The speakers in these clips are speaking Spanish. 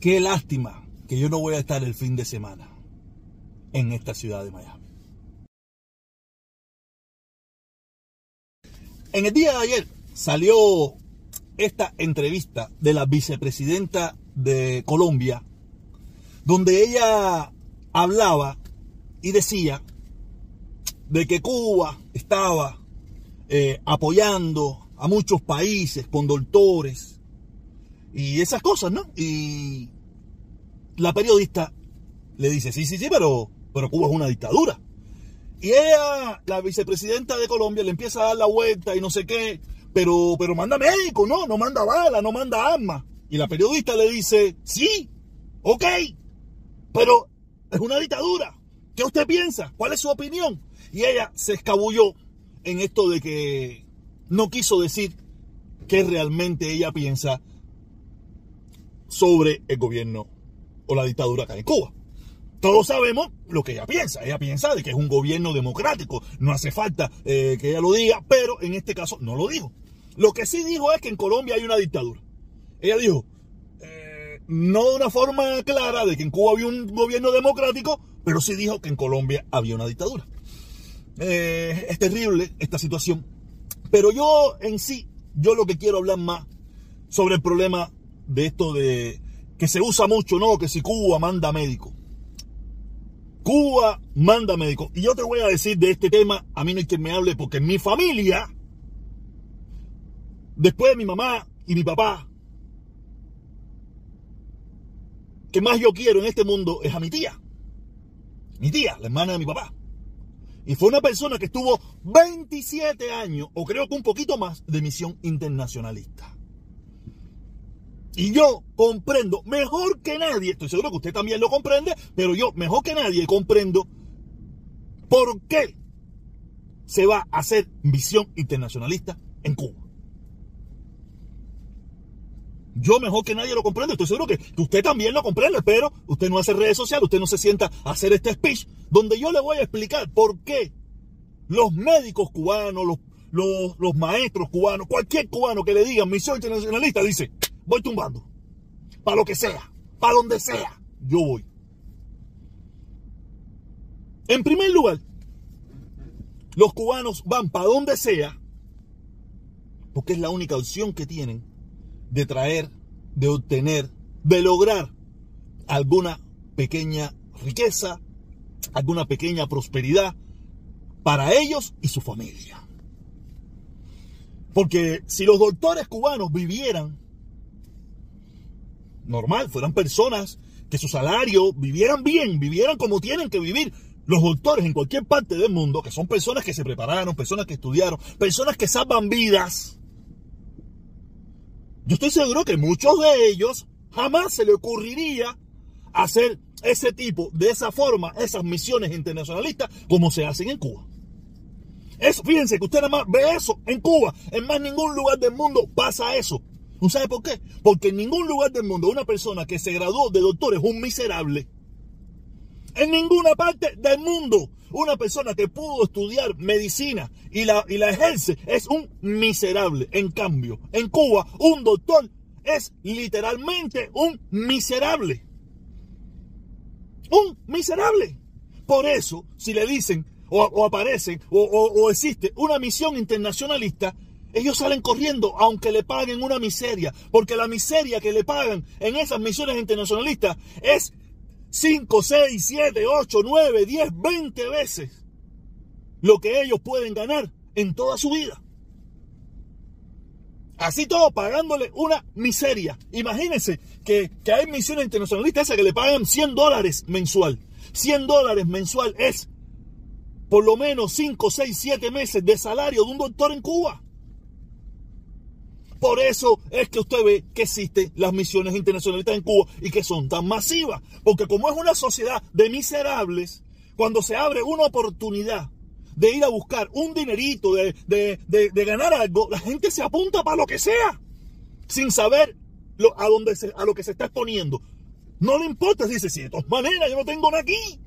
Qué lástima que yo no voy a estar el fin de semana en esta ciudad de Miami. En el día de ayer salió esta entrevista de la vicepresidenta de Colombia, donde ella hablaba y decía de que Cuba estaba eh, apoyando a muchos países con doctores y esas cosas, ¿no? Y la periodista le dice, sí, sí, sí, pero, pero Cuba es una dictadura. Y ella, la vicepresidenta de Colombia, le empieza a dar la vuelta y no sé qué, pero, pero manda médico, no, no manda bala, no manda armas. Y la periodista le dice, sí, ok, pero es una dictadura. ¿Qué usted piensa? ¿Cuál es su opinión? Y ella se escabulló en esto de que no quiso decir qué realmente ella piensa sobre el gobierno o la dictadura acá en Cuba. Todos sabemos lo que ella piensa. Ella piensa de que es un gobierno democrático. No hace falta eh, que ella lo diga, pero en este caso no lo dijo. Lo que sí dijo es que en Colombia hay una dictadura. Ella dijo, eh, no de una forma clara de que en Cuba había un gobierno democrático, pero sí dijo que en Colombia había una dictadura. Eh, es terrible esta situación. Pero yo en sí, yo lo que quiero hablar más sobre el problema de esto de que se usa mucho, ¿no? Que si Cuba manda médico. Cuba manda médico. Y yo te voy a decir de este tema, a mí no hay quien me hable, porque en mi familia, después de mi mamá y mi papá, que más yo quiero en este mundo es a mi tía. Mi tía, la hermana de mi papá. Y fue una persona que estuvo 27 años, o creo que un poquito más, de misión internacionalista. Y yo comprendo mejor que nadie, estoy seguro que usted también lo comprende, pero yo mejor que nadie comprendo por qué se va a hacer misión internacionalista en Cuba. Yo mejor que nadie lo comprendo, estoy seguro que, usted también lo comprende, pero usted no hace redes sociales, usted no se sienta a hacer este speech donde yo le voy a explicar por qué los médicos cubanos, los, los, los maestros cubanos, cualquier cubano que le diga misión internacionalista dice, voy tumbando. Para lo que sea, para donde sea, yo voy. En primer lugar, los cubanos van para donde sea, porque es la única opción que tienen de traer, de obtener, de lograr alguna pequeña riqueza, alguna pequeña prosperidad para ellos y su familia. Porque si los doctores cubanos vivieran normal, fueran personas que su salario vivieran bien, vivieran como tienen que vivir los doctores en cualquier parte del mundo, que son personas que se prepararon, personas que estudiaron, personas que salvan vidas. Yo estoy seguro que muchos de ellos jamás se le ocurriría hacer ese tipo, de esa forma, esas misiones internacionalistas como se hacen en Cuba. Eso, fíjense que usted nada más ve eso en Cuba, en más ningún lugar del mundo pasa eso. ¿No sabe por qué? Porque en ningún lugar del mundo una persona que se graduó de doctor es un miserable. En ninguna parte del mundo una persona que pudo estudiar medicina y la, y la ejerce es un miserable. En cambio, en Cuba un doctor es literalmente un miserable. Un miserable. Por eso, si le dicen o, o aparecen o existe una misión internacionalista, ellos salen corriendo aunque le paguen una miseria, porque la miseria que le pagan en esas misiones internacionalistas es 5, 6, 7, 8, 9, 10, 20 veces lo que ellos pueden ganar en toda su vida. Así todo pagándole una miseria. Imagínense que, que hay misiones internacionalistas esas que le pagan 100 dólares mensual. 100 dólares mensual es por lo menos 5, 6, 7 meses de salario de un doctor en Cuba. Por eso es que usted ve que existen las misiones internacionalistas en Cuba y que son tan masivas. Porque como es una sociedad de miserables, cuando se abre una oportunidad de ir a buscar un dinerito, de, de, ganar algo, la gente se apunta para lo que sea, sin saber lo, a, dónde a lo que se está exponiendo. No le importa, dice, si de todas maneras yo no tengo nada aquí,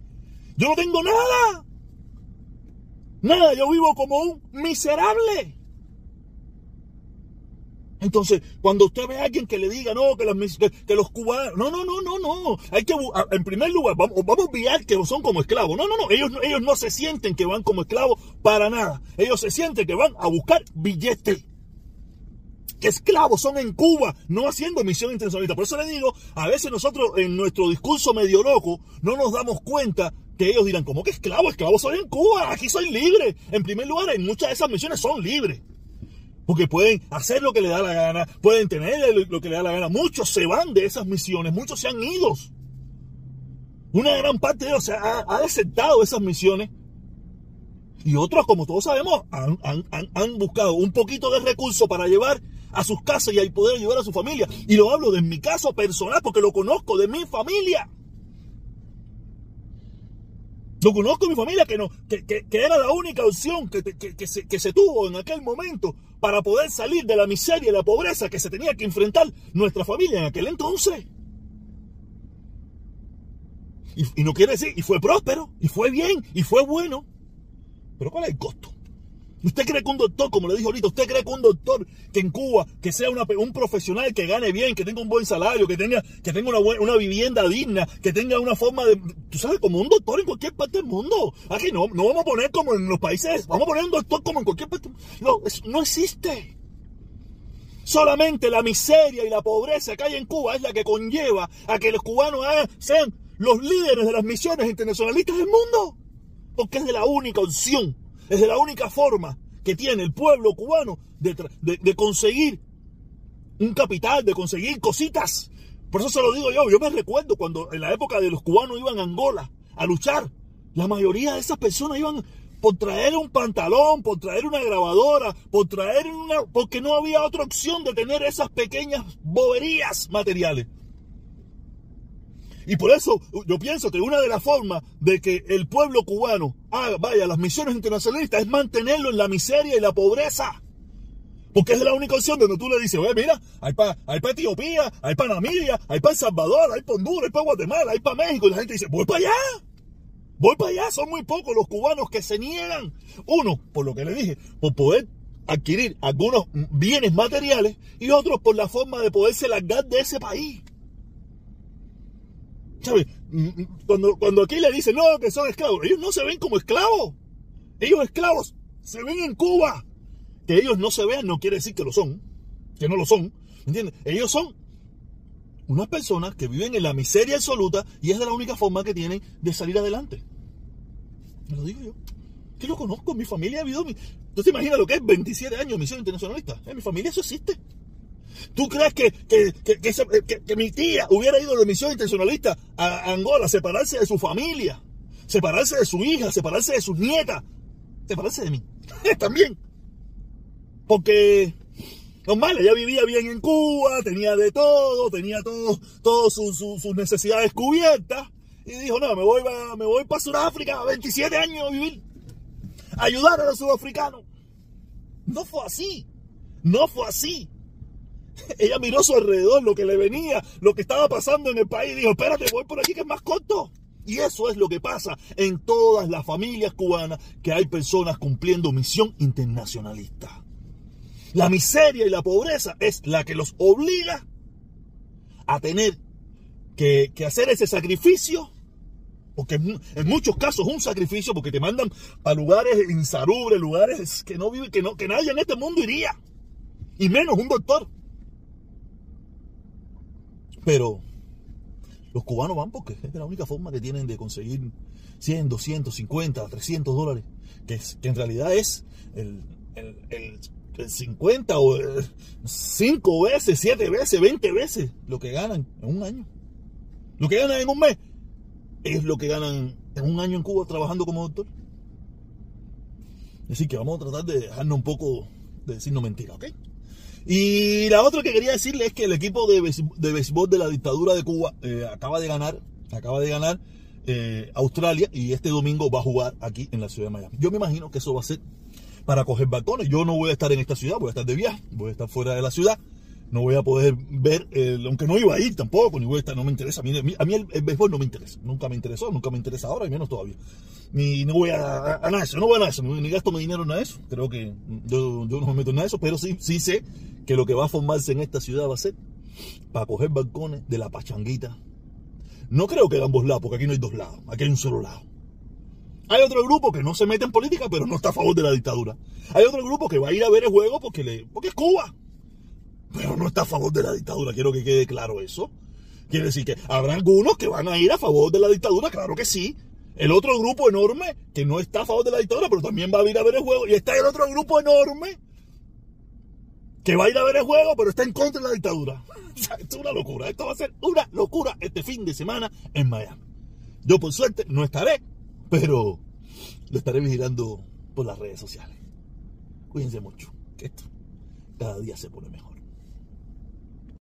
yo no tengo nada. Nada, yo vivo como un miserable. Entonces, cuando usted ve a alguien que le diga, no, que, que, los cubanos, no, no, no, no, no, hay que, en primer lugar, vamos, vamos a olvidar que son como esclavos. No, no, no, ellos, ellos no se sienten que van como esclavos para nada. Ellos se sienten que van a buscar billetes. Que esclavos son en Cuba, no haciendo misión internacionalista. Por eso le digo, a veces nosotros en nuestro discurso medio loco no nos damos cuenta que ellos dirán, ¿cómo que esclavos? Esclavos soy en Cuba, aquí soy libre. En primer lugar, en muchas de esas misiones son libres. Porque pueden hacer lo que les da la gana, pueden tener lo que les da la gana. Muchos se van de esas misiones, muchos se han ido. Una gran parte de ellos ha, aceptado esas misiones. Y otros, como todos sabemos, han, han, buscado un poquito de recursos para llevar a sus casas y poder ayudar a su familia. Y lo hablo de mi caso personal porque lo conozco, de mi familia. Lo conozco mi familia, que, no, que, era la única opción que, que, se, que se tuvo en aquel momento para poder salir de la miseria y la pobreza que se tenía que enfrentar nuestra familia en aquel entonces. Y, y, no quiere decir, y fue próspero, y fue bien, y fue bueno. Pero ¿cuál es el costo? ¿Usted cree que un doctor, como le dije ahorita, usted cree que un doctor que en Cuba, que sea un profesional que gane bien, que tenga un buen salario, que tenga, que tenga una, una vivienda digna, que tenga una forma de, tú sabes, como un doctor en cualquier parte del mundo? Aquí no, no vamos a poner como en los países, vamos a poner un doctor como en cualquier parte. No, no existe. Solamente la miseria y la pobreza que hay en Cuba es la que conlleva a que los cubanos sean los líderes de las misiones internacionalistas del mundo. Porque es de la única opción es la única forma que tiene el pueblo cubano de, conseguir un capital, de conseguir cositas. Por eso se lo digo yo. Yo me recuerdo cuando en la época de los cubanos iban a Angola a luchar. La mayoría de esas personas iban por traer un pantalón, por traer una grabadora, por traer una... porque no había otra opción de tener esas pequeñas boberías materiales. Y por eso yo pienso que una de las formas de que el pueblo cubano haga, vaya las misiones internacionalistas es mantenerlo en la miseria y la pobreza. Porque es la única opción donde tú le dices, oye, mira, hay para hay pa Etiopía, hay para Namibia, hay para El Salvador, hay para Honduras, hay para Guatemala, hay para México. Y la gente dice, voy para allá. Voy para allá. Son muy pocos los cubanos que se niegan. Uno, por lo que le dije, por poder adquirir algunos bienes materiales y otros por la forma de poderse largar de ese país. ¿Sabes? Mm, mm, cuando, cuando aquí le dicen, no, que son esclavos, ellos no se ven como esclavos. Ellos esclavos se ven en Cuba. Que ellos no se vean no quiere decir que lo son, que no lo son. ¿Entiendes? Ellos son unas personas que viven en la miseria absoluta y es de la única forma que tienen de salir adelante. Me lo digo yo. Que lo conozco, mi familia ha. Mi... ¿Tú te imaginas lo que es 27 años de misión internacionalista? En mi familia eso existe. ¿Tú crees que, que, mi tía hubiera ido de misión intencionalista a Angola, separarse de su familia, separarse de su hija, separarse de sus nietas, separarse de mí? También. Porque, normal, ella vivía bien en Cuba, tenía de todo, tenía todo, todas sus necesidades cubiertas. Y dijo, no, me voy, me voy para Sudáfrica, 27 años a vivir. Ayudar a los sudafricanos. No fue así. No fue así. Ella miró a su alrededor, lo que le venía, lo que estaba pasando en el país, y dijo, espérate, voy por aquí que es más corto. Y eso es lo que pasa en todas las familias cubanas, que hay personas cumpliendo misión internacionalista. La miseria y la pobreza es la que los obliga a tener que, hacer ese sacrificio, porque en, muchos casos es un sacrificio, porque te mandan a lugares insalubres, lugares que no vive, que no, que nadie en este mundo iría, y menos un doctor. Pero los cubanos van porque es la única forma que tienen de conseguir 100, 200, 50, 300 dólares, que, que en realidad es el, 50 o 5 veces, 7 veces, 20 veces lo que ganan en un año. Lo que ganan en un mes es lo que ganan en un año en Cuba trabajando como doctor. Así que vamos a tratar de dejarnos un poco de decirnos mentiras, ¿ok? Y la otra que quería decirle es que el equipo de, de béisbol de la dictadura de Cuba eh, acaba de ganar, acaba de ganar eh, Australia y este domingo va a jugar aquí en la ciudad de Miami. Yo me imagino que eso va a ser para coger balcones. Yo no voy a estar en esta ciudad, voy a estar de viaje, voy a estar fuera de la ciudad. No voy a poder ver, aunque no iba a ir tampoco, ni voy a estar, no me interesa. A mí, a mí el, béisbol no me interesa, nunca me interesó, nunca me interesa ahora, y menos todavía. Ni no voy a, nada de eso, no voy a nada eso, ni, gasto mi dinero en nada de eso. Creo que yo, yo no me meto en nada de eso, pero sí, sí sé que lo que va a formarse en esta ciudad va a ser para coger balcones de la pachanguita. No creo que de ambos lados, porque aquí no hay dos lados, aquí hay un solo lado. Hay otro grupo que no se mete en política, pero no está a favor de la dictadura. Hay otro grupo que va a ir a ver el juego porque, le, porque es Cuba pero no está a favor de la dictadura. Quiero que quede claro eso. Quiere decir que habrá algunos que van a ir a favor de la dictadura, claro que sí. El otro grupo enorme que no está a favor de la dictadura, pero también va a ir a ver el juego. Y está el otro grupo enorme que va a ir a ver el juego, pero está en contra de la dictadura. Esto es una locura. Esto va a ser una locura este fin de semana en Miami. Yo por suerte no estaré, pero lo estaré vigilando por las redes sociales. Cuídense mucho, que esto cada día se pone mejor.